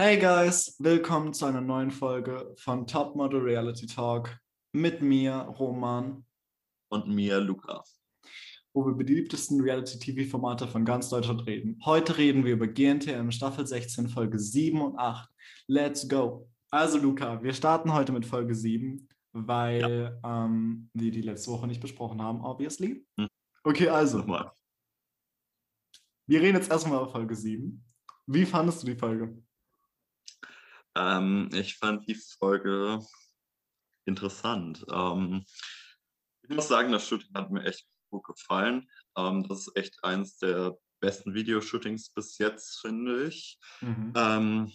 Hey guys, willkommen zu einer neuen Folge von Top Model Reality Talk mit mir, Roman. Und mir, Luca. Wo wir über die beliebtesten Reality-TV-Formate von ganz Deutschland reden. Heute reden wir über GNTM Staffel 16, Folge 7 und 8. Let's go! Also, Luca, wir starten heute mit Folge 7, weil ja. ähm, wir die letzte Woche nicht besprochen haben, obviously. Hm. Okay, also. Nochmal. Wir reden jetzt erstmal über Folge 7. Wie fandest du die Folge? Ähm, ich fand die Folge interessant. Ähm, ich muss sagen, das Shooting hat mir echt gut gefallen. Ähm, das ist echt eins der besten Videoshootings bis jetzt, finde ich. Mhm. Ähm,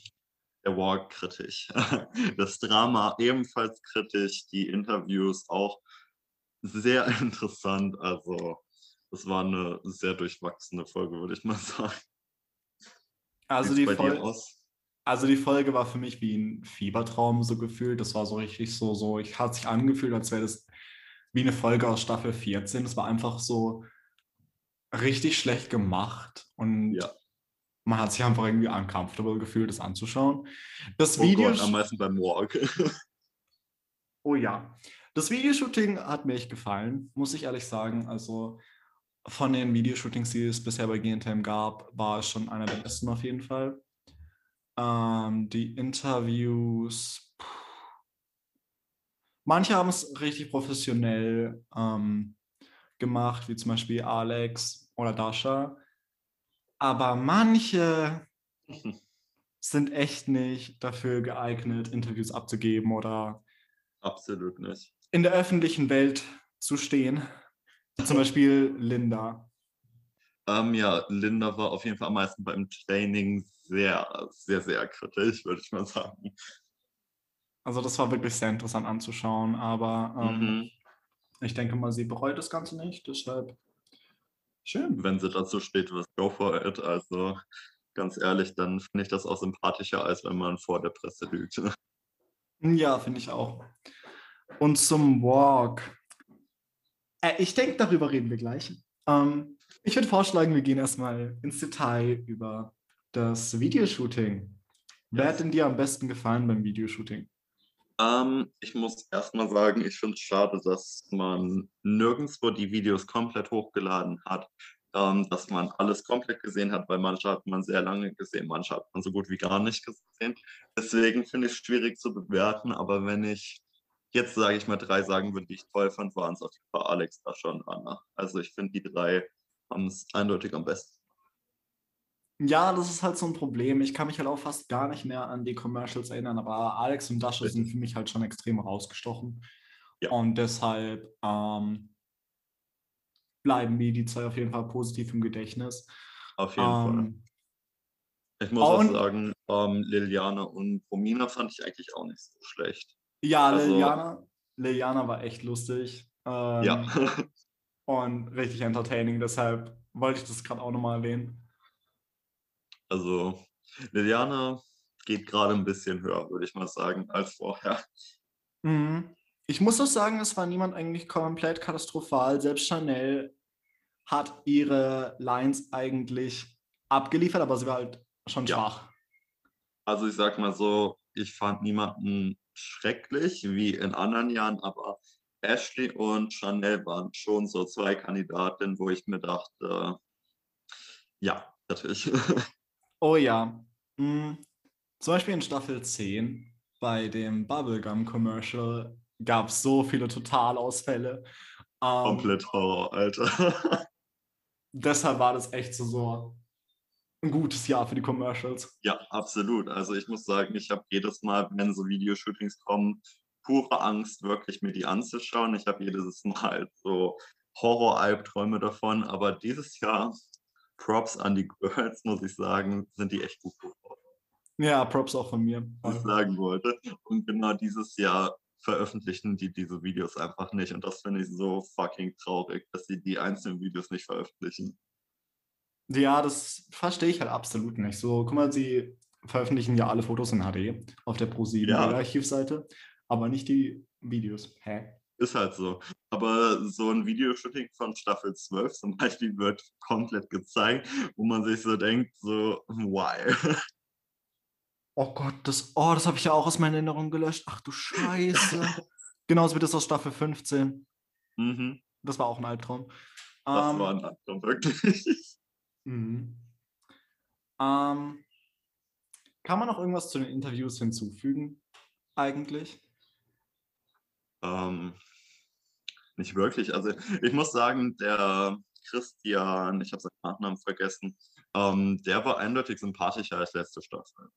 der Walk kritisch. Das Drama ebenfalls kritisch. Die Interviews auch sehr interessant. Also, das war eine sehr durchwachsene Folge, würde ich mal sagen. Also die, Folge, also die Folge war für mich wie ein Fiebertraum so gefühlt. Das war so richtig so, so, ich hat sich angefühlt, als wäre das wie eine Folge aus Staffel 14. Es war einfach so richtig schlecht gemacht und ja. man hat sich einfach irgendwie uncomfortable gefühlt, das anzuschauen. Das oh Video Gott, am meisten beim Walk. oh ja. Das Videoshooting hat mir echt gefallen, muss ich ehrlich sagen. Also von den Videoshootings, die es bisher bei GNTM gab, war es schon einer der besten auf jeden Fall. Ähm, die Interviews. Manche haben es richtig professionell ähm, gemacht, wie zum Beispiel Alex oder Dasha. Aber manche sind echt nicht dafür geeignet, Interviews abzugeben oder absolut nicht in der öffentlichen Welt zu stehen. Zum Beispiel Linda. Ähm, ja, Linda war auf jeden Fall am meisten beim Training sehr, sehr, sehr kritisch, würde ich mal sagen. Also das war wirklich sehr interessant anzuschauen, aber ähm, mhm. ich denke mal, sie bereut das Ganze nicht, deshalb schön. Wenn sie dazu steht, was go for it, also ganz ehrlich, dann finde ich das auch sympathischer, als wenn man vor der Presse lügt. Ja, finde ich auch. Und zum Walk. Äh, ich denke, darüber reden wir gleich. Ähm, ich würde vorschlagen, wir gehen erstmal ins Detail über das Videoshooting. Wer hat denn dir am besten gefallen beim Videoshooting? Ähm, ich muss erstmal sagen, ich finde es schade, dass man nirgendwo die Videos komplett hochgeladen hat, ähm, dass man alles komplett gesehen hat, weil manche hat man sehr lange gesehen, manche hat man so gut wie gar nicht gesehen. Deswegen finde ich es schwierig zu bewerten, aber wenn ich jetzt, sage ich mal, drei sagen würde, die ich toll fand, waren es auf jeden Fall Alex, da schon Anna. Also ich finde, die drei haben es eindeutig am besten. Ja, das ist halt so ein Problem. Ich kann mich halt auch fast gar nicht mehr an die Commercials erinnern, aber Alex und Dasha sind für mich halt schon extrem rausgestochen. Ja. Und deshalb ähm, bleiben mir die zwei auf jeden Fall positiv im Gedächtnis. Auf jeden ähm, Fall. Ich muss auch sagen, ähm, Liliana und Romina fand ich eigentlich auch nicht so schlecht. Ja, also, Liliana, Liliana war echt lustig. Ähm, ja. und richtig entertaining, deshalb wollte ich das gerade auch nochmal erwähnen. Also Liliana geht gerade ein bisschen höher, würde ich mal sagen, als vorher. Mhm. Ich muss auch sagen, es war niemand eigentlich komplett katastrophal. Selbst Chanel hat ihre Lines eigentlich abgeliefert, aber sie war halt schon ja. schwach. Also ich sag mal so, ich fand niemanden schrecklich wie in anderen Jahren, aber Ashley und Chanel waren schon so zwei Kandidatinnen, wo ich mir dachte, ja, natürlich. Oh ja. Mhm. Zum Beispiel in Staffel 10 bei dem Bubblegum-Commercial gab es so viele Totalausfälle. Ähm, Komplett Horror, Alter. deshalb war das echt so, so ein gutes Jahr für die Commercials. Ja, absolut. Also ich muss sagen, ich habe jedes Mal, wenn so Videoshootings kommen, pure Angst, wirklich mir die anzuschauen. Ich habe jedes Mal so Horror-Albträume davon. Aber dieses Jahr Props an die Girls, muss ich sagen, sind die echt gut geworden. Ja, Props auch von mir. Was ich sagen wollte. Und genau dieses Jahr veröffentlichen die diese Videos einfach nicht. Und das finde ich so fucking traurig, dass sie die einzelnen Videos nicht veröffentlichen. Ja, das verstehe ich halt absolut nicht. So, guck mal, sie veröffentlichen ja alle Fotos in HD auf der Pro7 ja. Archivseite, aber nicht die Videos. Hä? Ist halt so. Aber so ein Videoshooting von Staffel 12 zum Beispiel wird komplett gezeigt, wo man sich so denkt, so, why? Oh Gott, das, oh, das habe ich ja auch aus meiner Erinnerung gelöscht. Ach du Scheiße. Genauso wie das aus Staffel 15. Mhm. Das war auch ein Albtraum. Das Ähm, war ein Albtraum, wirklich. mhm. Ähm, kann man noch irgendwas zu den Interviews hinzufügen, eigentlich? Ähm, nicht wirklich. Also ich muss sagen, der Christian, ich habe seinen Nachnamen vergessen, ähm, der war eindeutig sympathischer als letzte Staffel.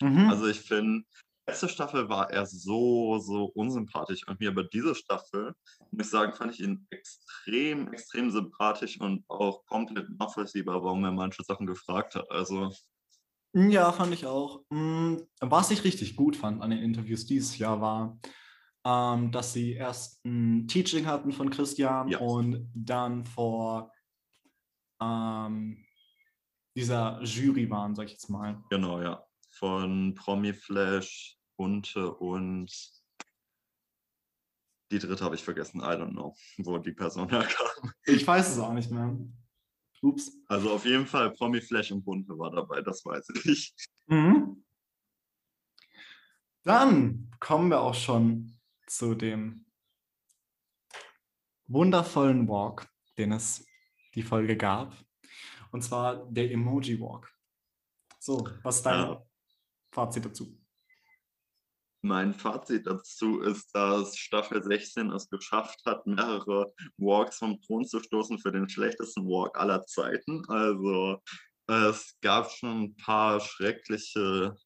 Mhm. Also ich finde, letzte Staffel war er so, so unsympathisch irgendwie, aber diese Staffel, muss ich sagen, fand ich ihn extrem, extrem sympathisch und auch komplett nachvollziehbar, warum er manche Sachen gefragt hat. Also Ja, fand ich auch. Mm, Was ich richtig gut fand an den Interviews dieses Jahr war, ähm, dass sie erst ein Teaching hatten von Christian Ja. und dann vor ähm, dieser Jury waren, sag ich jetzt mal. genau, ja. Von Promi Flash, Bunte und die dritte habe ich vergessen, I don't know, wo die Person herkam. Ich weiß es auch nicht mehr. Ups. Also auf jeden Fall Promi Flash und Bunte war dabei, das weiß ich. Mhm. Dann kommen wir auch schon zu dem wundervollen Walk, den es die Folge gab. Und zwar der Emoji Walk. So, was ist dein Ja. Fazit dazu? Mein Fazit dazu ist, dass Staffel 16 es geschafft hat, mehrere Walks vom Thron zu stoßen für den schlechtesten Walk aller Zeiten. Also es gab schon ein paar schreckliche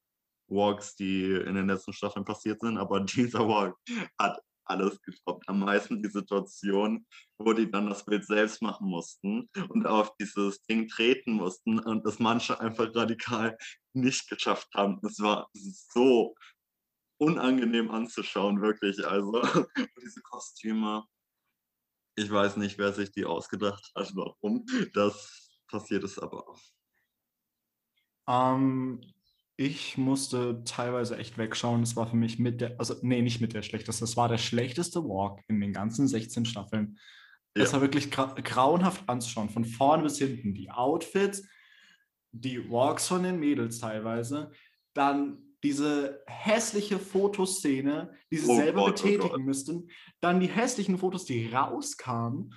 Walks, die in den letzten Staffeln passiert sind, aber dieser Walk hat alles getoppt. Am meisten die Situation, wo die dann das Bild selbst machen mussten und auf dieses Ding treten mussten und das manche einfach radikal nicht geschafft haben. Es war so unangenehm anzuschauen, wirklich. Also diese Kostüme, ich weiß nicht, wer sich die ausgedacht hat, warum. Das passiert ist aber auch. Ähm, ich musste teilweise echt wegschauen. Das war für mich mit der, also nee, nicht mit der schlechteste. Das war der schlechteste Walk in den ganzen 16 Staffeln. Es Ja. war wirklich gra grauenhaft anzuschauen, von vorn bis hinten. Die Outfits, die Walks von den Mädels teilweise, dann diese hässliche Fotoszene, die sie Oh selber Gott, oh betätigen Gott. müssten, dann die hässlichen Fotos, die rauskamen.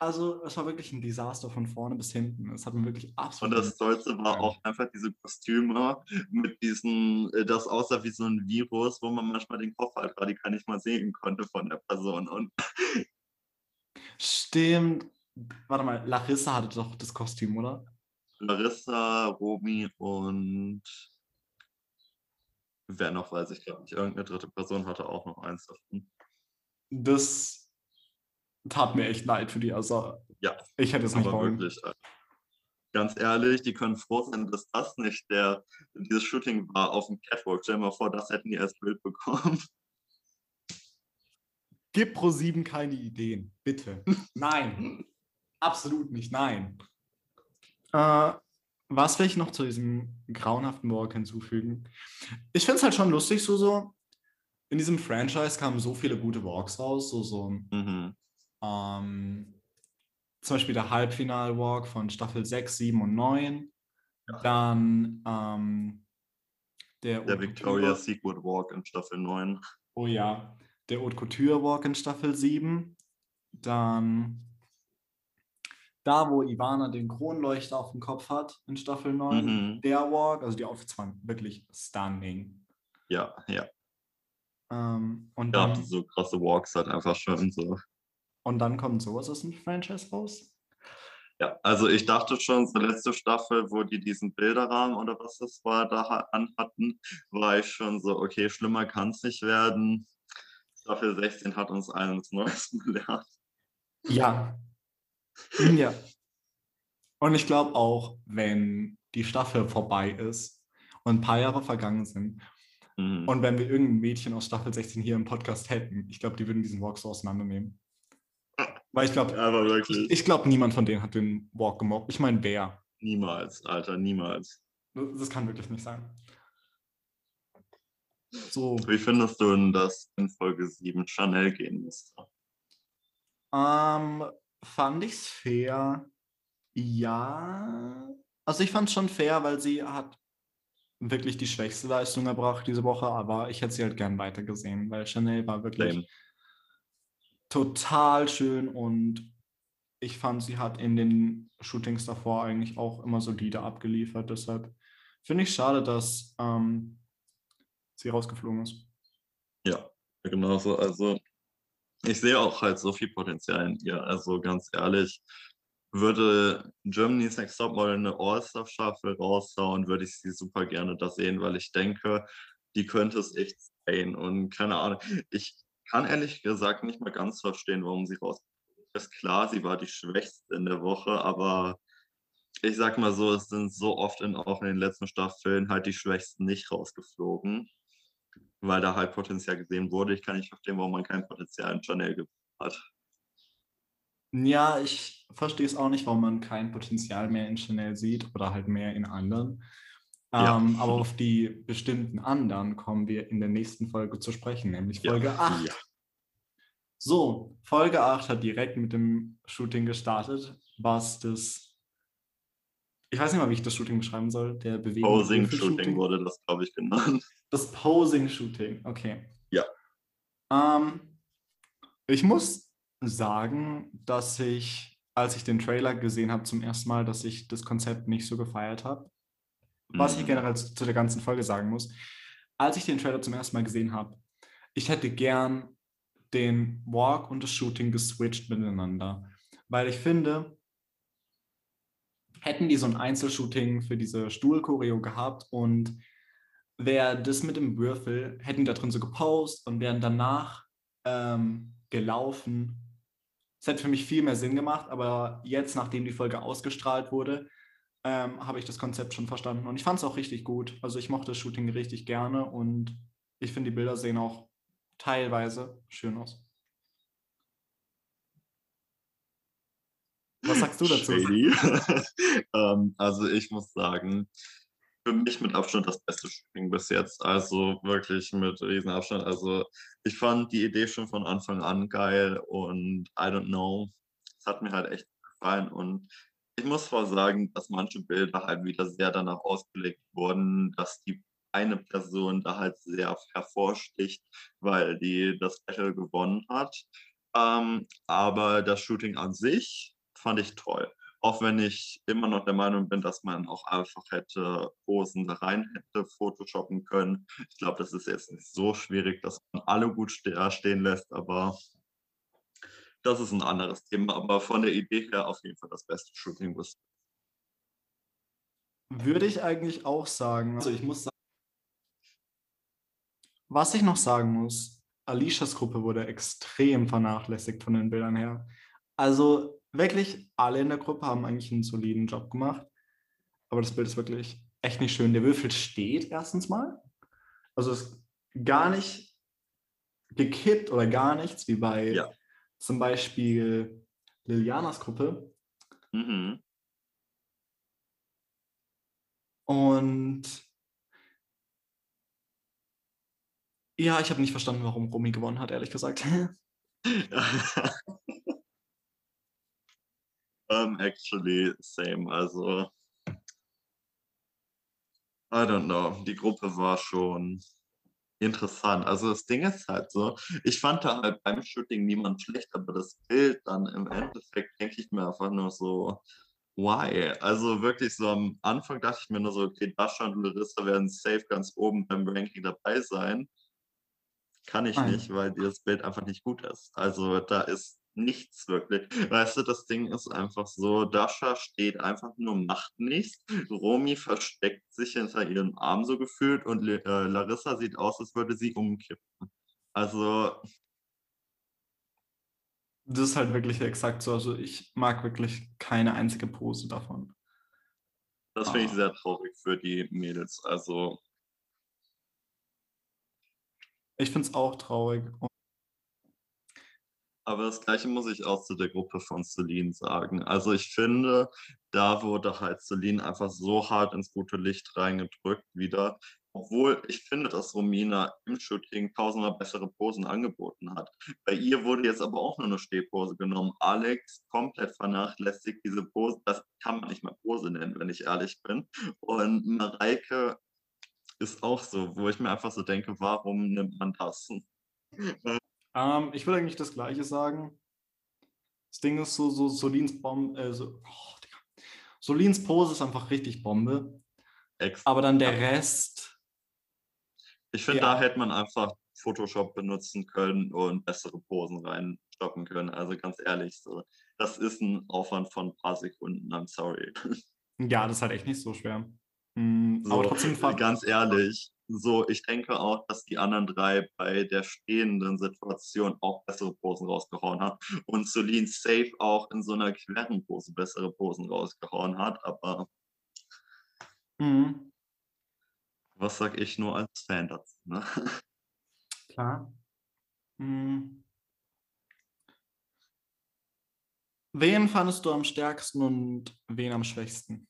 Also es war wirklich ein Desaster von vorne bis hinten. Es hat mir wirklich Und absolut... das Tollste war auch einfach diese Kostüme mit diesen, äh, das aussah wie so ein Virus, wo man manchmal den Kopf halt radikal nicht mal sehen konnte von der Person. Und Stimmt. Warte mal, Larissa hatte doch das Kostüm, oder? Larissa, Romy und wer noch, weiß ich gar nicht. Irgendeine dritte Person hatte auch noch eins davon. Das tat mir echt leid für die. Also, Ja, ich hätte es nicht wollen. wirklich, äh, ganz ehrlich, die können froh sein, dass das nicht der, dieses Shooting war auf dem Catwalk. Stell dir mal vor, das hätten die als Bild bekommen. Gib Pro7 keine Ideen, bitte. Nein, absolut nicht, nein. Äh, was will ich noch zu diesem grauenhaften Walk hinzufügen? Ich finde es halt schon lustig, so, so. In diesem Franchise kamen so viele gute Walks raus, so, so. Mhm. Ähm, zum Beispiel der Halbfinal-Walk von Staffel 6, 7 und 9. Dann ähm, der, Der Couture- Secret Walk in Staffel 9. Oh ja, der Haute Couture Walk in Staffel 7. Dann da, wo Ivana den Kronleuchter auf dem Kopf hat in Staffel 9. Mhm. Der Walk, also die Outfits waren wirklich stunning. Ja, ja. Ähm, und, Ja, dann, so krasse Walks halt einfach schon so. Und dann kommt sowas aus dem Franchise raus. Ja, also ich dachte schon, zur letzte Staffel, wo die diesen Bilderrahmen oder was das war, da ha- anhatten, war ich schon so, okay, schlimmer kann es nicht werden. Staffel 16 hat uns eines Neues gelernt. Ja. ja. Und ich glaube auch, wenn die Staffel vorbei ist und ein paar Jahre vergangen sind Mhm. und wenn wir irgendein Mädchen aus Staffel 16 hier im Podcast hätten, ich glaube, die würden diesen Walk so auseinandernehmen. Weil ich glaube, wirklich, ich glaube, niemand von denen hat den Walk gemobbt. Ich meine, wer? niemals, Alter, niemals. Das kann wirklich nicht sein. So, Wie findest du denn, dass in Folge 7 Chanel gehen musste? ähm, fand ich es fair? Ja. Also ich fand es schon fair, weil sie hat wirklich die schwächste Leistung erbracht diese Woche, aber ich hätte sie halt gern weitergesehen, weil Chanel war wirklich Same. Total schön und ich fand, sie hat in den Shootings davor eigentlich auch immer solide abgeliefert. Deshalb finde ich schade, dass ähm, sie rausgeflogen ist. Ja, genauso. Also ich sehe auch halt so viel Potenzial in ihr. Also ganz ehrlich, würde Germany's Next Topmodel eine All-Star-Staffel raushauen, würde ich sie super gerne da sehen, weil ich denke, die könnte es echt sein. Und keine Ahnung, ich kann ehrlich gesagt nicht mal ganz verstehen, warum sie raus ist. Klar, sie war die Schwächste in der Woche, aber ich sag mal so, es sind so oft in, auch in den letzten Staffeln halt die Schwächsten nicht rausgeflogen, weil da halt Potenzial gesehen wurde. Ich kann nicht verstehen, warum man kein Potenzial in Chanel hat. Ja, ich verstehe es auch nicht, warum man kein Potenzial mehr in Chanel sieht oder halt mehr in anderen. Ja. Ähm, aber auf die bestimmten anderen kommen wir in der nächsten Folge zu sprechen, nämlich Folge ja. 8. Ja. So, Folge 8 hat direkt mit dem Shooting gestartet, was das, ich weiß nicht mal, wie ich das Shooting beschreiben soll, der Bewegung. Posing-Shooting wurde das, glaube ich, genannt. Das Posing-Shooting, okay. Ja. Ähm, ich muss sagen, dass ich, als ich den Trailer gesehen habe zum ersten Mal, dass ich das Konzept nicht so gefeiert habe. Was ich Mhm. generell zu, der ganzen Folge sagen muss, als ich den Trailer zum ersten Mal gesehen habe, ich hätte gern den Walk und das Shooting geswitcht miteinander. Weil ich finde, hätten die so ein Einzelshooting für diese Stuhlchoreo gehabt und wäre das mit dem Würfel, hätten die da drin so gepostet und wären danach ähm, gelaufen. Das hätte für mich viel mehr Sinn gemacht, aber jetzt, nachdem die Folge ausgestrahlt wurde, ähm, habe ich das Konzept schon verstanden. Und ich fand es auch richtig gut. Also ich mochte das Shooting richtig gerne und ich finde, die Bilder sehen auch teilweise schön aus. Was sagst du dazu? Ähm, also ich muss sagen, für mich mit Abstand das beste Shooting bis jetzt. Also wirklich mit riesen Abstand. Also ich fand die Idee schon von Anfang an geil und I don't know. Es hat mir halt echt gefallen. Und ich muss zwar sagen, dass manche Bilder halt wieder sehr danach ausgelegt wurden, dass die eine Person da halt sehr hervorsticht, weil die das Battle gewonnen hat. Ähm, aber das Shooting an sich fand ich toll. Auch wenn ich immer noch der Meinung bin, dass man auch einfach hätte Posen da rein hätte photoshoppen können. Ich glaube, das ist jetzt nicht so schwierig, dass man alle gut äh, stehen lässt, aber das ist ein anderes Thema. Aber von der Idee her auf jeden Fall das beste Shooting. bis- Würde ich eigentlich auch sagen. Also ich muss sagen, was ich noch sagen muss, Alishas Gruppe wurde extrem vernachlässigt von den Bildern her. Also wirklich alle in der Gruppe haben eigentlich einen soliden Job gemacht. Aber das Bild ist wirklich echt nicht schön. Der Würfel steht erstens mal. Also es ist gar nicht gekippt oder gar nichts, wie bei Ja. Zum Beispiel Lilianas Gruppe. Mhm. Und ja, ich habe nicht verstanden, warum Romy gewonnen hat, ehrlich gesagt. um, actually, same. Also, I don't know. Die Gruppe war schon interessant. Also, das Ding ist halt so, ich fand da halt beim Shooting niemand schlecht, aber das Bild dann im Endeffekt denke ich mir einfach nur so, why? Also wirklich so am Anfang dachte ich mir nur so, okay, Dasha und Larissa werden safe ganz oben beim Ranking dabei sein. Kann ich Nein. nicht, weil das Bild einfach nicht gut ist. Also da ist nichts wirklich. Weißt du, das Ding ist einfach so, Dasha steht einfach nur, macht nichts. Romy versteckt sich hinter ihrem Arm so gefühlt und äh, Larissa sieht aus, als würde sie umkippen. Also, Das ist halt wirklich exakt so. Also ich mag wirklich keine einzige Pose davon. das finde ich sehr traurig für die Mädels. Also, Ich finde es auch traurig. Aber das Gleiche muss ich auch zu der Gruppe von Celine sagen. Also ich finde, da wurde halt Celine einfach so hart ins gute Licht reingedrückt wieder. Obwohl ich finde, dass Romina im Shooting tausendmal bessere Posen angeboten hat. Bei ihr wurde jetzt aber auch nur eine Stehpose genommen. Alex komplett vernachlässigt diese Pose. Das kann man nicht mal Pose nennen, wenn ich ehrlich bin. Und Mareike ist auch so, wo ich mir einfach so denke, warum nimmt man das? Ähm, ich will eigentlich das Gleiche sagen. Das Ding ist so, so Solins Bombe, äh, so, oh. Solins Pose ist einfach richtig Bombe. Ex Aber dann der Rest, ich finde, ja. da hätte man einfach Photoshop benutzen können und bessere Posen reinstoppen können. Also ganz ehrlich, so, das ist ein Aufwand von ein paar Sekunden, I'm sorry. ja, das ist halt echt nicht so schwer. Mm, So, aber trotzdem ganz ehrlich, so, ich denke auch, dass die anderen drei bei der stehenden Situation auch bessere Posen rausgehauen haben und Solin safe auch in so einer queren Pose bessere Posen rausgehauen hat, aber Mhm, was sag ich nur als Fan dazu, ne? klar. Mm. Wen fandest du am stärksten und wen am schwächsten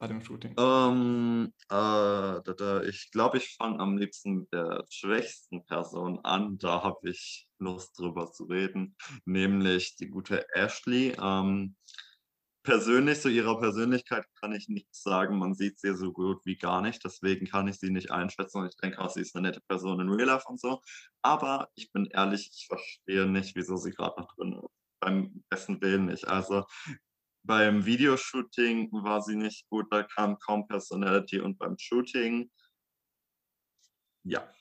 bei dem Shooting? Ähm, äh, da, da, ich glaube, ich fange am liebsten mit der schwächsten Person an. Da habe ich Lust drüber zu reden, nämlich die gute Ashley. Ähm, persönlich, zu ihrer Persönlichkeit kann ich nichts sagen. Man sieht sie so gut wie gar nicht. Deswegen kann ich sie nicht einschätzen. Und ich denke auch, sie ist eine nette Person in Real Life und so. Aber ich bin ehrlich, ich verstehe nicht, wieso sie gerade noch drin ist. Beim besten Willen nicht. Also beim Videoshooting war sie nicht gut, da kam kaum Personality und beim Shooting, ja,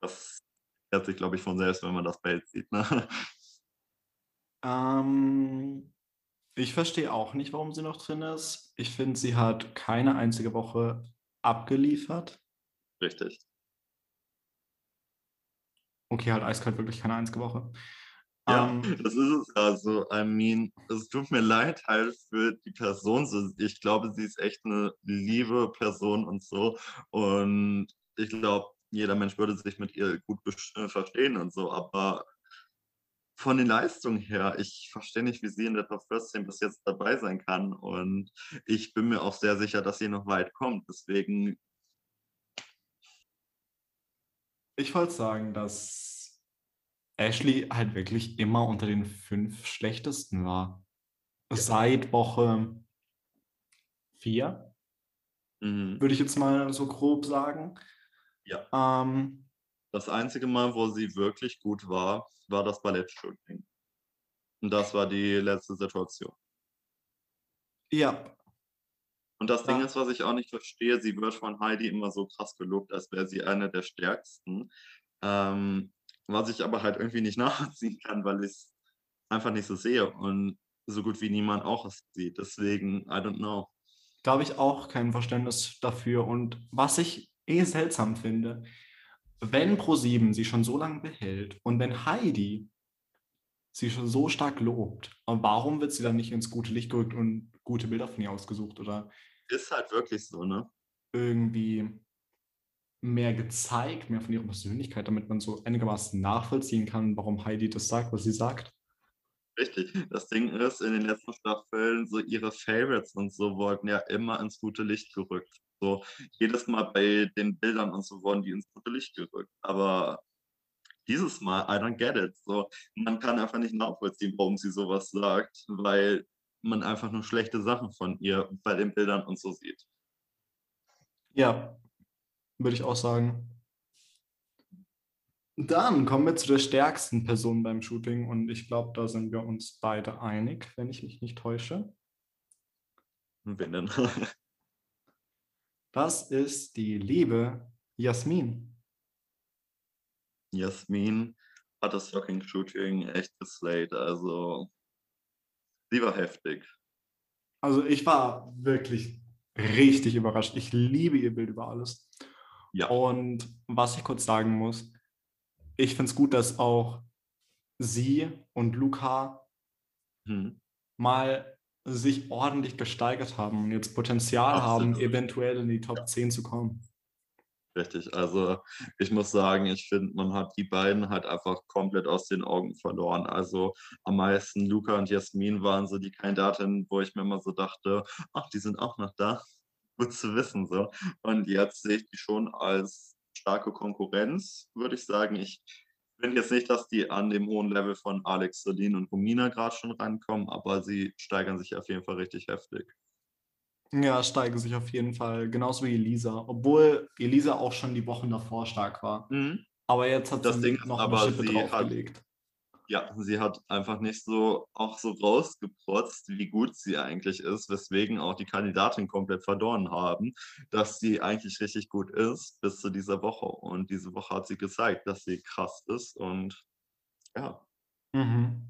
das erklärt sich, glaube ich, von selbst, wenn man das Bild sieht. Ne? Ähm, ich verstehe auch nicht, warum sie noch drin ist. Ich finde, sie hat keine einzige Woche abgeliefert. Richtig. Okay, halt eiskalt wirklich keine einzige Woche. Ja, Ähm, das ist es also. I mean, es tut mir leid halt für die Person. So, Ich glaube, sie ist echt eine liebe Person und so. Und ich glaube, jeder Mensch würde sich mit ihr gut äh, verstehen und so. Aber von den Leistungen her, ich verstehe nicht, wie sie in der Top 14 bis jetzt dabei sein kann. Und ich bin mir auch sehr sicher, dass sie noch weit kommt. Deswegen, ich wollte sagen, dass Ashley halt wirklich immer unter den fünf schlechtesten war. Seit Woche vier, mhm. würde ich jetzt mal so grob sagen. Ja. Ähm, das einzige Mal, wo sie wirklich gut war, war das Ballettshooting. Und das war die letzte Situation. ja, Und das Ding Ja. ist, was ich auch nicht verstehe, sie wird von Heidi immer so krass gelobt, als wäre sie eine der stärksten. Ähm, was ich aber halt irgendwie nicht nachvollziehen kann, weil ich es einfach nicht so sehe und so gut wie niemand auch es sieht. Deswegen, I don't know. da habe ich auch kein Verständnis dafür. Und was ich eh seltsam finde, wenn Pro7 sie schon so lange behält und wenn Heidi sie schon so stark lobt, warum wird sie dann nicht ins gute Licht gerückt und gute Bilder von ihr ausgesucht oder Ist halt wirklich so, ne? irgendwie mehr gezeigt, mehr von ihrer Persönlichkeit, damit man so einigermaßen nachvollziehen kann, warum Heidi das sagt, was sie sagt? Richtig. Das Ding ist, in den letzten Staffeln, so ihre Favorites und so wurden ja immer ins gute Licht gerückt. So jedes Mal bei den Bildern und so wurden die ins gute Licht gerückt. Aber dieses Mal, I don't get it. So, man kann einfach nicht nachvollziehen, warum sie sowas sagt, weil man einfach nur schlechte Sachen von ihr bei den Bildern und so sieht. Ja, würde ich auch sagen. Dann kommen wir zu der stärksten Person beim Shooting und ich glaube, da sind wir uns beide einig, wenn ich mich nicht täusche. Wenn denn? Das ist die liebe Jasmin. Jasmin hat das fucking Shooting echt geslayed. Also, sie war heftig. Also ich war wirklich richtig überrascht. Ich liebe ihr Bild über alles. Ja. Und was ich kurz sagen muss, ich finde es gut, dass auch sie und Luca Hm. mal sich ordentlich gesteigert haben und jetzt Potenzial haben, Absolut. eventuell in die Top 10 zu kommen. Richtig. Also ich muss sagen, ich finde, man hat die beiden halt einfach komplett aus den Augen verloren. Also am meisten Luca und Jasmin waren so die Kandidatinnen, wo ich mir immer so dachte, ach, die sind auch noch da. Gut zu wissen so. Und jetzt sehe ich die schon als starke Konkurrenz, würde ich sagen. Ich finde jetzt nicht, dass die an dem hohen Level von Alex Solin und Romina gerade schon rankommen, aber sie steigern sich auf jeden Fall richtig heftig. Ja, steigern sich auf jeden Fall, genauso wie Elisa. Obwohl Elisa auch schon die Wochen davor stark war. Mhm. Aber jetzt hat Das sie Ding ist noch aber, eine Schippe draufgelegt. Ja, sie hat einfach nicht so auch so rausgeprotzt, wie gut sie eigentlich ist, weswegen auch die Kandidatin komplett verloren haben, dass sie eigentlich richtig gut ist bis zu dieser Woche. Und diese Woche hat sie gezeigt, dass sie krass ist. Und ja, Mhm.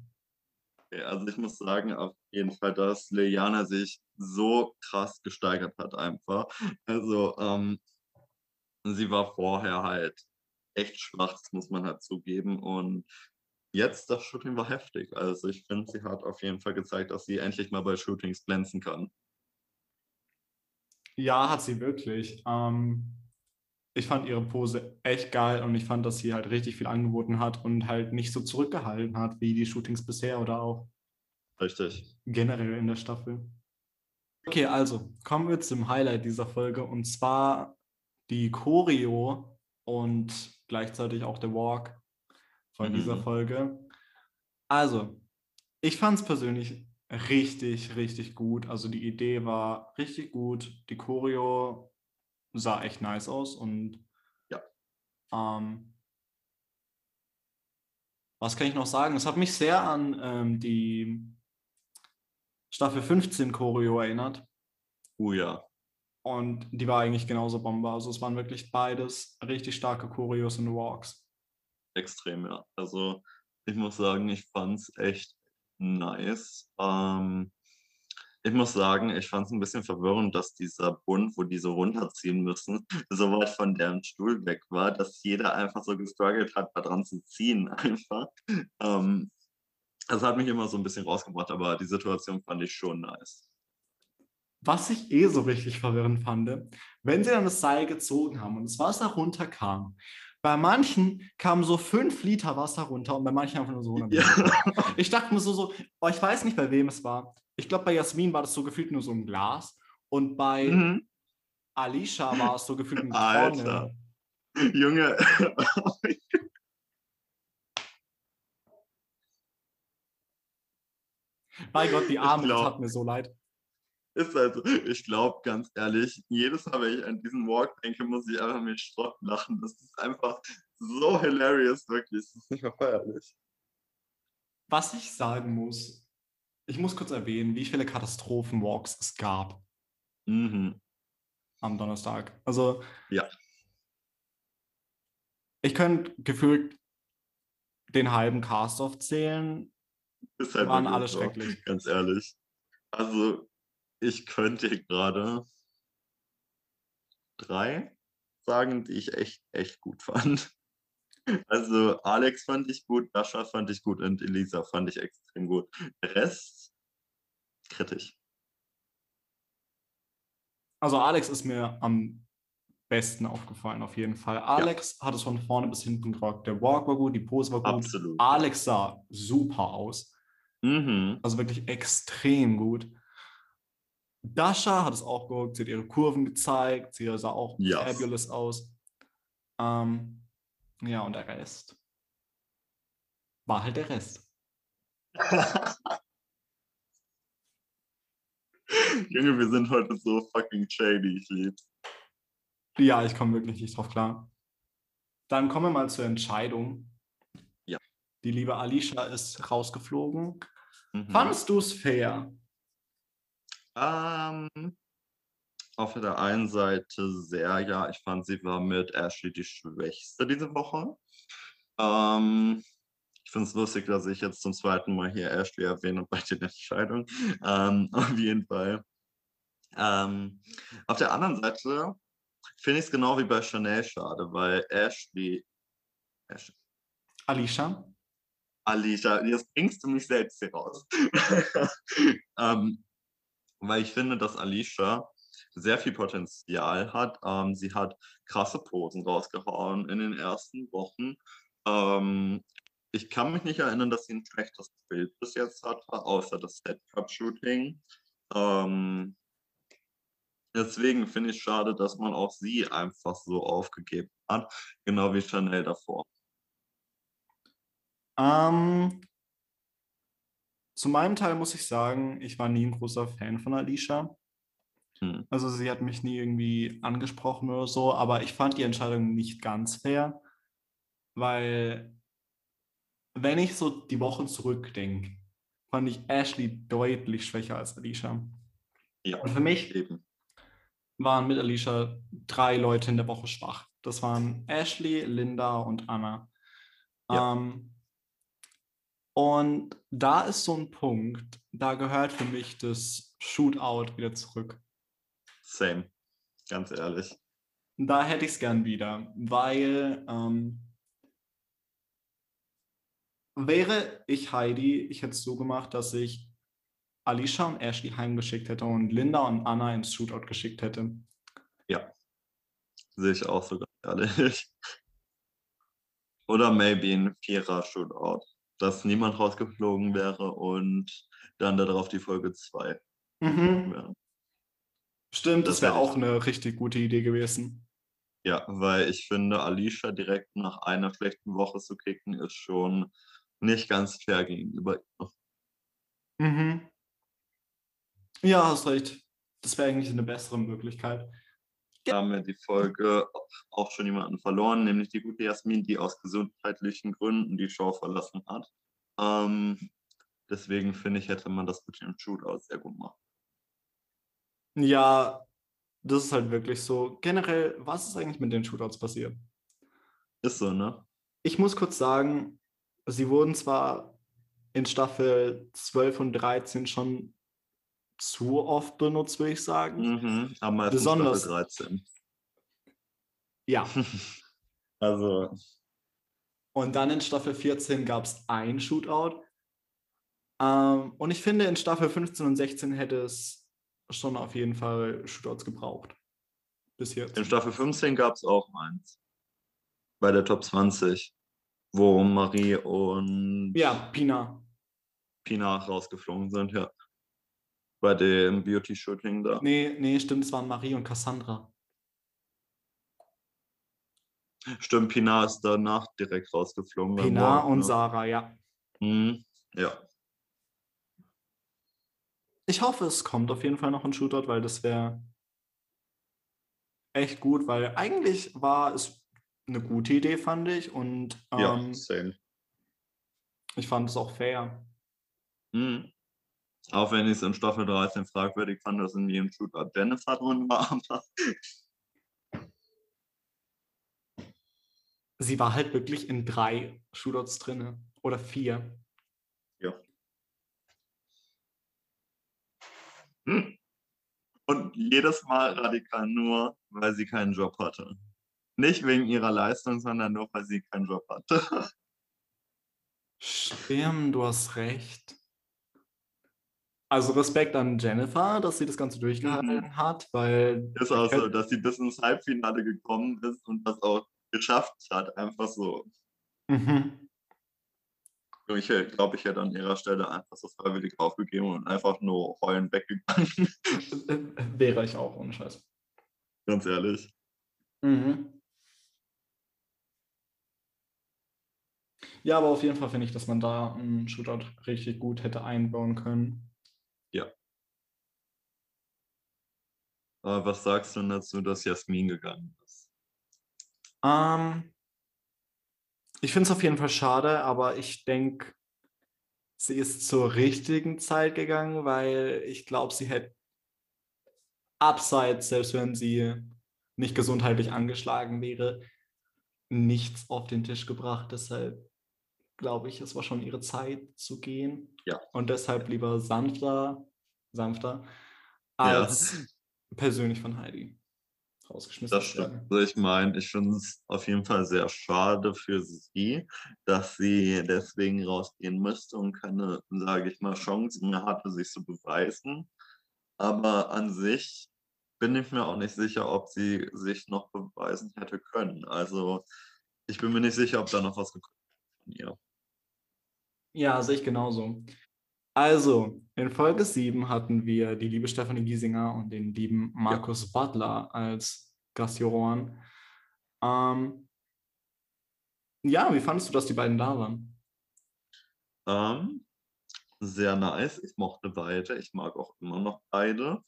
okay, also ich muss sagen, auf jeden Fall, dass Liliana sich so krass gesteigert hat einfach. Also ähm, sie war vorher halt echt schwach, das muss man halt zugeben. Und jetzt das Shooting war heftig. Also ich finde, sie hat auf jeden Fall gezeigt, dass sie endlich mal bei Shootings glänzen kann. Ja, hat sie wirklich. Ähm, ich fand ihre Pose echt geil und ich fand, dass sie halt richtig viel angeboten hat und halt nicht so zurückgehalten hat wie die Shootings bisher oder auch Richtig. generell in der Staffel. Okay, also kommen wir zum Highlight dieser Folge und zwar die Choreo und gleichzeitig auch der Walk von Mhm. dieser Folge. Also, ich fand es persönlich richtig, richtig gut. Also die Idee war richtig gut. Die Choreo sah echt nice aus und Ja. ähm, was kann ich noch sagen? Es hat mich sehr an ähm, die Staffel 15 Choreo erinnert. Uh ja. Und die war eigentlich genauso Bombe. Also es waren wirklich beides richtig starke Choreos und Walks. Extrem, ja. Also ich muss sagen, ich fand es echt nice. Ähm, ich muss sagen, ich fand es ein bisschen verwirrend, dass dieser Bund, wo die so runterziehen müssen, so weit von deren Stuhl weg war, dass jeder einfach so gestruggelt hat, da dran zu ziehen einfach. Ähm, das hat mich immer so ein bisschen rausgebracht, aber die Situation fand ich schon nice. Was ich eh so richtig verwirrend fand, wenn sie dann das Seil gezogen haben und das Wasser runterkam, bei manchen kamen so fünf Liter Wasser runter und bei manchen einfach nur so 100 Ja. Ich dachte mir so, so oh, ich weiß nicht, bei wem es war. Ich glaube, bei Jasmin war das so gefühlt nur so ein Glas und bei Mhm. Alicia war es so gefühlt eine Alter. Tonne. Junge, Bei Gott, die Arme, das hat mir so leid. Ist also, ich glaube, ganz ehrlich, jedes Mal, wenn ich an diesen Walk denke, muss ich einfach mit Schrott lachen. Das ist einfach so hilarious, wirklich. Das ist nicht mehr feierlich. Was ich sagen muss, ich muss kurz erwähnen, wie viele Katastrophenwalks es gab Mhm. am Donnerstag. Also, Ja. ich könnte gefühlt den halben Cast aufzählen. Ist halt Waren alle so, schrecklich. Ganz ehrlich. Also, ich könnte gerade drei sagen, die ich echt, echt gut fand. Also, Alex fand ich gut, Dasha fand ich gut und Elisa fand ich extrem gut. Der Rest kritisch. Also, Alex ist mir am besten aufgefallen, auf jeden Fall. Alex hat es von vorne bis hinten gerockt. Der Walk war gut, die Pose war gut. Absolut. Alex sah super aus. Mhm. Also wirklich extrem gut. Dasha hat es auch geguckt, sie hat ihre Kurven gezeigt, sie sah auch Yes. fabulous aus. Ähm, ja, und der Rest war halt der Rest. Junge, wir sind heute so fucking shady, ich lieb's. Ja, ich komme wirklich nicht drauf klar. Dann kommen wir mal zur Entscheidung. Ja. Die liebe Alicia ist rausgeflogen. Mhm. Fandest du es fair? Ähm, auf der einen Seite sehr, ja, ich fand, sie war mit Ashley die schwächste diese Woche. Ähm, ich finde es lustig, dass ich jetzt zum zweiten Mal hier Ashley erwähne bei den Entscheidungen. Ähm, auf jeden Fall. Ähm, auf der anderen Seite finde ich es genau wie bei Chanel schade, weil Ashley, Ashley Alicia? Alicia, jetzt bringst du mich selbst hier raus. ähm, weil ich finde, dass Alicia sehr viel Potenzial hat. Ähm, sie hat krasse Posen rausgehauen in den ersten Wochen. Ähm, ich kann mich nicht erinnern, dass sie ein schlechtes Bild bis jetzt hatte, außer das Set Cup Shooting. Ähm, deswegen finde ich schade, dass man auch sie einfach so aufgegeben hat, genau wie Chanel davor. Ähm, zu meinem Teil muss ich sagen, ich war nie ein großer Fan von Alicia. Hm. Also sie hat mich nie irgendwie angesprochen oder so, aber ich fand die Entscheidung nicht ganz fair, weil wenn ich so die Wochen zurückdenke, fand ich Ashley deutlich schwächer als Alicia. Ja, Und für mich eben. waren mit Alicia drei Leute in der Woche schwach. Das waren Ashley, Linda und Anna. Ja. Ähm, und da ist so ein Punkt, da gehört für mich das Shootout wieder zurück. Same. Ganz ehrlich. Da hätte ich es gern wieder, weil ähm, wäre ich Heidi, ich hätte es so gemacht, dass ich Alicia und Ashley heimgeschickt hätte und Linda und Anna ins Shootout geschickt hätte. Sehe ich auch sogar ehrlich. Oder maybe ein Vierer-Shootout, dass niemand rausgeflogen wäre und dann darauf die Folge 2 Mhm. wäre. Stimmt, das wäre auch eine richtig gute Idee gewesen. Ja, weil ich finde, Alicia direkt nach einer schlechten Woche zu kicken, ist schon nicht ganz fair gegenüber ihr. Mhm. Ja, hast recht. Das wäre eigentlich eine bessere Möglichkeit. Da haben wir die Folge auch schon jemanden verloren, nämlich die gute Jasmin, die aus gesundheitlichen Gründen die Show verlassen hat. Ähm, deswegen finde ich, hätte man das mit dem Shootout sehr gut machen. Ja, das ist halt wirklich so. Generell, was ist eigentlich mit den Shootouts passiert? Ist so, ne? Ich muss kurz sagen, sie wurden zwar in Staffel 12 und 13 schon zu oft benutzt, würde ich sagen. Mhm, meisten Besonders- Staffel 13. Ja. Also, Und dann in Staffel 14 gab es ein Shootout. Ähm, und ich finde, in Staffel 15 und 16 hätte es schon auf jeden Fall Shootouts gebraucht. Bis jetzt. in Staffel 15 gab es auch eins. Bei der Top 20, wo Marie und Ja, Pina. Pina rausgeflogen sind, ja. Bei dem Beauty-Shooting da. Nee, nee, stimmt, es waren Marie und Cassandra. Stimmt, Pina ist danach direkt rausgeflogen. beim Pina Walk, und ne? Sarah, ja. Mhm, ja. Ich hoffe, es kommt auf jeden Fall noch ein Shootout, weil das wäre echt gut, weil eigentlich war es eine gute Idee, fand ich. Und Ja, ähm, same. ich fand es auch fair. Mhm. Auch wenn ich es in Staffel 13 fragwürdig fand, dass in jedem Shootout Jennifer drin war. Aber Sie war halt wirklich in drei Shootouts drin. Oder vier. Hm. Und jedes Mal radikal nur, weil sie keinen Job hatte. Nicht wegen ihrer Leistung, sondern nur, weil sie keinen Job hatte. Stimmt, du hast recht. Also Respekt an Jennifer, dass sie das Ganze durchgehalten hat, weil Ist auch so, dass sie bis ins Halbfinale gekommen ist und das auch geschafft hat. Einfach so. Mhm. Ich glaube, ich hätte an ihrer Stelle einfach so freiwillig aufgegeben und einfach nur heulend weggegangen. Äh, wäre ich auch, ohne Scheiß. Ganz ehrlich. Mhm. Ja, aber auf jeden Fall finde ich, dass man da einen Shootout richtig gut hätte einbauen können. Aber was sagst du dazu, dass Jasmin gegangen ist? Ähm, ich finde es auf jeden Fall schade, aber ich denke, sie ist zur richtigen Zeit gegangen, weil ich glaube, sie hätte abseits, selbst wenn sie nicht gesundheitlich angeschlagen wäre, nichts auf den Tisch gebracht. Deshalb glaube ich, es war schon ihre Zeit zu gehen. Ja. Und deshalb lieber sanfter, sanfter, als persönlich von Heidi rausgeschmissen Das stimmt. Also ich meine, ich finde es auf jeden Fall sehr schade für sie, dass sie deswegen rausgehen müsste und keine, sage ich mal, Chancen mehr hatte, sich zu beweisen. Aber an sich bin ich mir auch nicht sicher, ob sie sich noch beweisen hätte können. Also ich bin mir nicht sicher, ob da noch was gekommen ist von ihr. Ja, sehe ich genauso. Also, in Folge 7 hatten wir die liebe Stefanie Giesinger und den lieben Markus Butler als Gastjuroren. Ähm, ja, wie fandest du, dass die beiden da waren? Ähm, sehr nice. Ich mochte beide. Ich mag auch immer noch beide.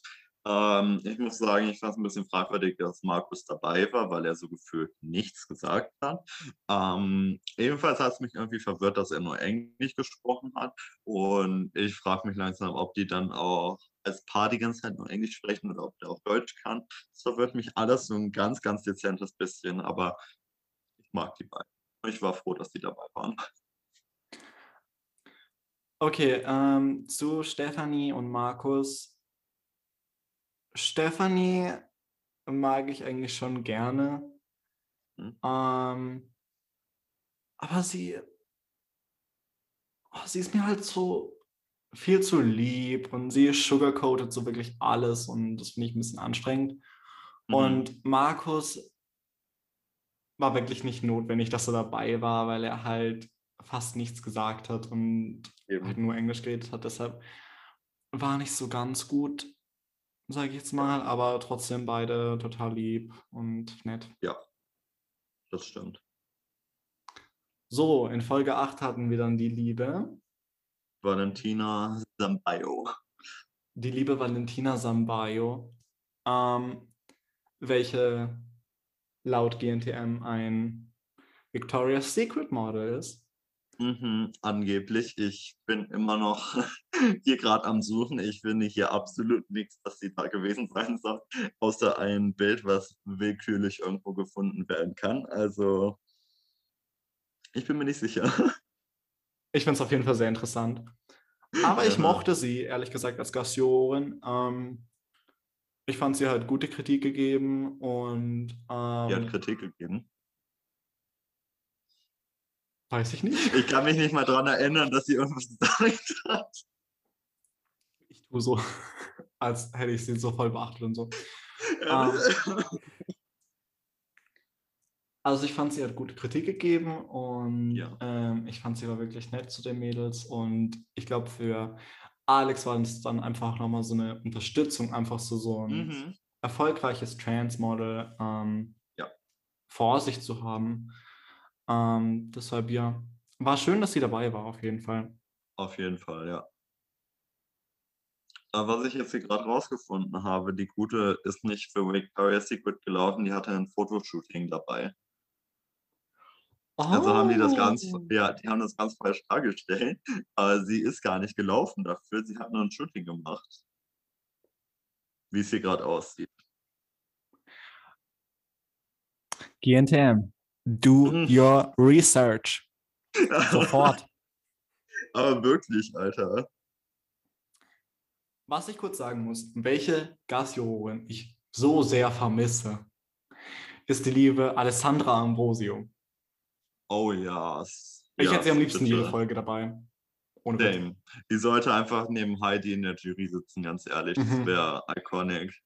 Ähm, ich muss sagen, ich fand es ein bisschen fragwürdig, dass Markus dabei war, weil er so gefühlt nichts gesagt hat. Ähm, ebenfalls hat es mich irgendwie verwirrt, dass er nur Englisch gesprochen hat. Und ich frage mich langsam, ob die dann auch als Paar die ganze Zeit nur Englisch sprechen oder ob der auch Deutsch kann. Das verwirrt mich alles so ein ganz, ganz dezentes bisschen, aber ich mag die beiden. Ich war froh, dass die dabei waren. Okay, ähm, zu Stefanie und Markus. Stefanie mag ich eigentlich schon gerne. Hm. Ähm, aber sie, oh, sie ist mir halt so viel zu lieb und sie sugarcoated so wirklich alles und das finde ich ein bisschen anstrengend. Mhm. Und Markus war wirklich nicht notwendig, dass er dabei war, weil er halt fast nichts gesagt hat und Eben. halt nur Englisch geredet hat. Deshalb war nicht so ganz gut, sage ich jetzt mal, aber trotzdem beide total lieb und nett. Das stimmt. So, in Folge 8 hatten wir dann die Liebe. Valentina Sambayo. Die liebe Valentina Sambayo, ähm, welche laut GNTM ein Victoria's Secret Model ist. Mhm, angeblich. Ich bin immer noch hier gerade am Suchen. Ich finde hier absolut nichts, dass sie da gewesen sein soll, außer ein Bild, was willkürlich irgendwo gefunden werden kann. Also, ich bin mir nicht sicher. Ich finde es auf jeden Fall sehr interessant. Aber ich mochte sie, ehrlich gesagt, als Gastjurorin. Ähm, ich fand, sie hat gute Kritik gegeben und Die hat ähm, Kritik gegeben. weiß ich nicht. Ich kann mich nicht mal daran erinnern, dass sie irgendwas gesagt hat. Tue so, als hätte ich sie so voll beachtet und so. Ja, Also ich fand, sie hat gute Kritik gegeben und Ja. ähm, ich fand, sie war wirklich nett zu den Mädels und ich glaube, für Alex war es dann einfach nochmal so eine Unterstützung, einfach so, so ein Mhm. erfolgreiches Trans-Model ähm, Ja. vor sich zu haben. Ähm, deshalb ja, war schön, dass sie dabei war, auf jeden Fall. Auf jeden Fall, ja. Aber was ich jetzt hier gerade rausgefunden habe, die Gute ist nicht für Victoria's Secret gelaufen, die hatte ein Fotoshooting dabei. Also haben die das ganz, Oh. ja, die haben das ganz falsch dargestellt. Aber sie ist gar nicht gelaufen dafür, sie hat nur ein Shooting gemacht. Wie es hier gerade aussieht. GNTM, do Mhm. your research. Sofort. Aber wirklich, Alter. Was ich kurz sagen muss, welche Gastjurorin ich so sehr vermisse, ist die liebe Alessandra Ambrosio. Oh ja. s- Ich ja, hätte sie am liebsten jede bitte. Folge dabei. Ohne. Same. Die sollte einfach neben Heidi in der Jury sitzen, ganz ehrlich. Das Mhm. wäre iconic.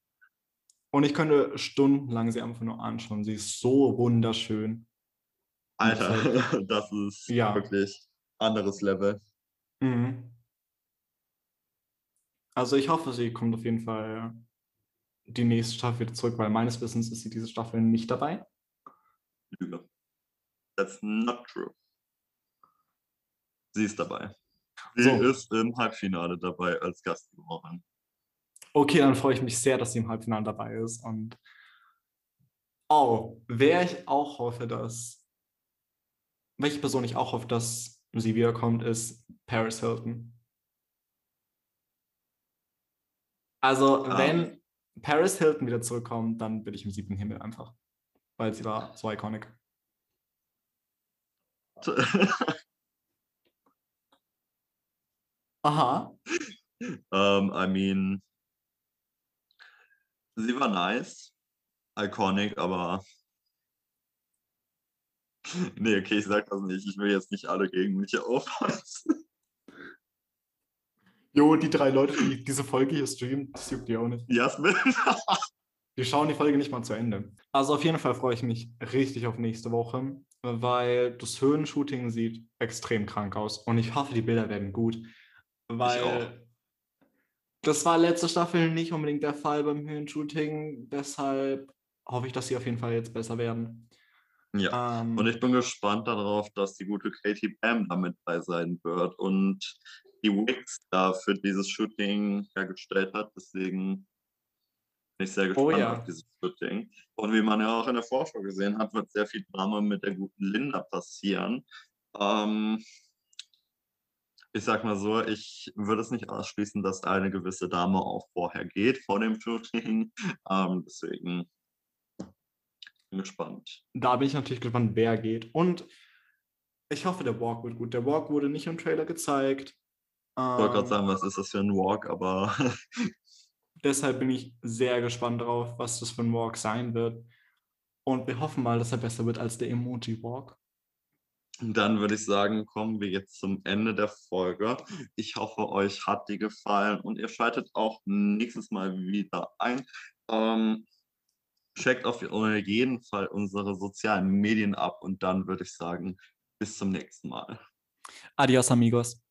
Und ich könnte stundenlang sie einfach nur anschauen. Sie ist so wunderschön. Alter, das ist Ja. wirklich anderes Level. Mhm. Also ich hoffe, sie kommt auf jeden Fall die nächste Staffel wieder zurück, weil meines Wissens ist sie diese Staffel nicht dabei. Lüge. That's not true. Sie ist dabei. Sie So. ist im Halbfinale dabei als Gastjurorin. Okay, dann freue ich mich sehr, dass sie im Halbfinale dabei ist. Und oh, wer ich auch hoffe, dass welche Person ich auch hoffe, dass sie wiederkommt, ist Paris Hilton. Also, Ah. wenn Paris Hilton wieder zurückkommt, dann bin ich im siebten Himmel einfach. Weil sie war so iconic. Aha. um, I mean, sie war nice, iconic, aber nee, okay, ich sag das nicht. Ich will jetzt nicht alle gegen mich aufpassen. Jo, die drei Leute, die diese Folge hier streamen, das juckt die auch nicht. Jasmin. Wir schauen die Folge nicht mal zu Ende. Also auf jeden Fall freue ich mich richtig auf nächste Woche, weil das Höhenshooting sieht extrem krank aus und ich hoffe, die Bilder werden gut, weil das war letzte Staffel nicht unbedingt der Fall beim Höhenshooting, deshalb hoffe ich, dass sie auf jeden Fall jetzt besser werden. Ja. Ähm, Und ich bin gespannt darauf, dass die gute Katie Bam damit bei sein wird und die Wigs da für dieses Shooting hergestellt hat. Deswegen Bin ich sehr Oh gespannt ja. auf dieses Shooting. Und wie man ja auch in der Vorschau gesehen hat, wird sehr viel Drama mit der guten Linda passieren. Ähm, ich sag mal so, ich würde es nicht ausschließen, dass eine gewisse Dame auch vorher geht, vor dem Shooting. Ähm, deswegen gespannt. Da bin ich natürlich gespannt, wer geht. Und ich hoffe, der Walk wird gut. Der Walk wurde nicht im Trailer gezeigt. Ich wollte gerade Ähm, sagen, was ist das für ein Walk, aber deshalb bin ich sehr gespannt drauf, was das für ein Walk sein wird. Und wir hoffen mal, dass er besser wird als der Emoji Walk. Dann würde ich sagen, kommen wir jetzt zum Ende der Folge. Ich hoffe, euch hat die gefallen und ihr schaltet auch nächstes Mal wieder ein. Ähm, checkt auf jeden Fall unsere sozialen Medien ab und dann würde ich sagen, bis zum nächsten Mal. Adios, amigos.